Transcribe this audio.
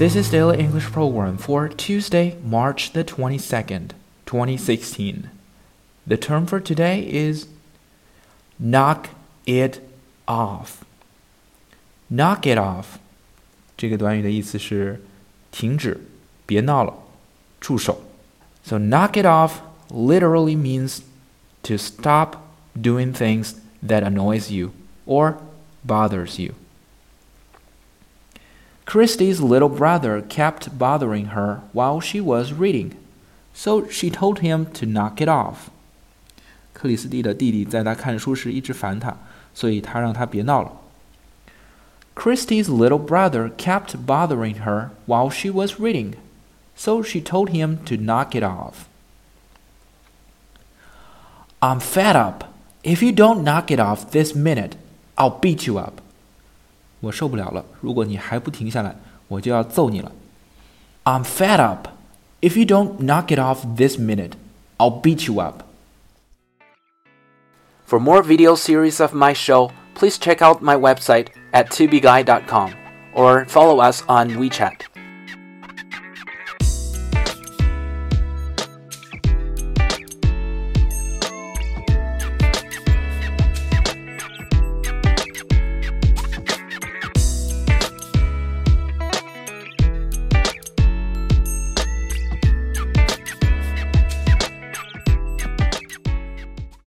This is Daily English Program for Tuesday, March the 22nd, 2016. The term for today is knock it off. Knock it off 这个短语的意思是停止，别闹了，住手。So knock it off literally means to stop doing things that annoys you or bothers you. Christie's little brother kept bothering her while she was reading, so she told him to knock it off. 克里斯蒂的弟弟在他看书时一直烦他，所以他让他别闹了。Christie's little brother kept bothering her while she was reading, so she told him to knock it off. I'm fed up. If you don't knock it off this minute, I'll beat you up. 我受不了了，如果你还不停下来，我就要揍你了。I'm fed up. If you don't knock it off this minute, I'll beat you up. For more video series of my show, please check out my website at tubeguy.com or follow us on WeChat.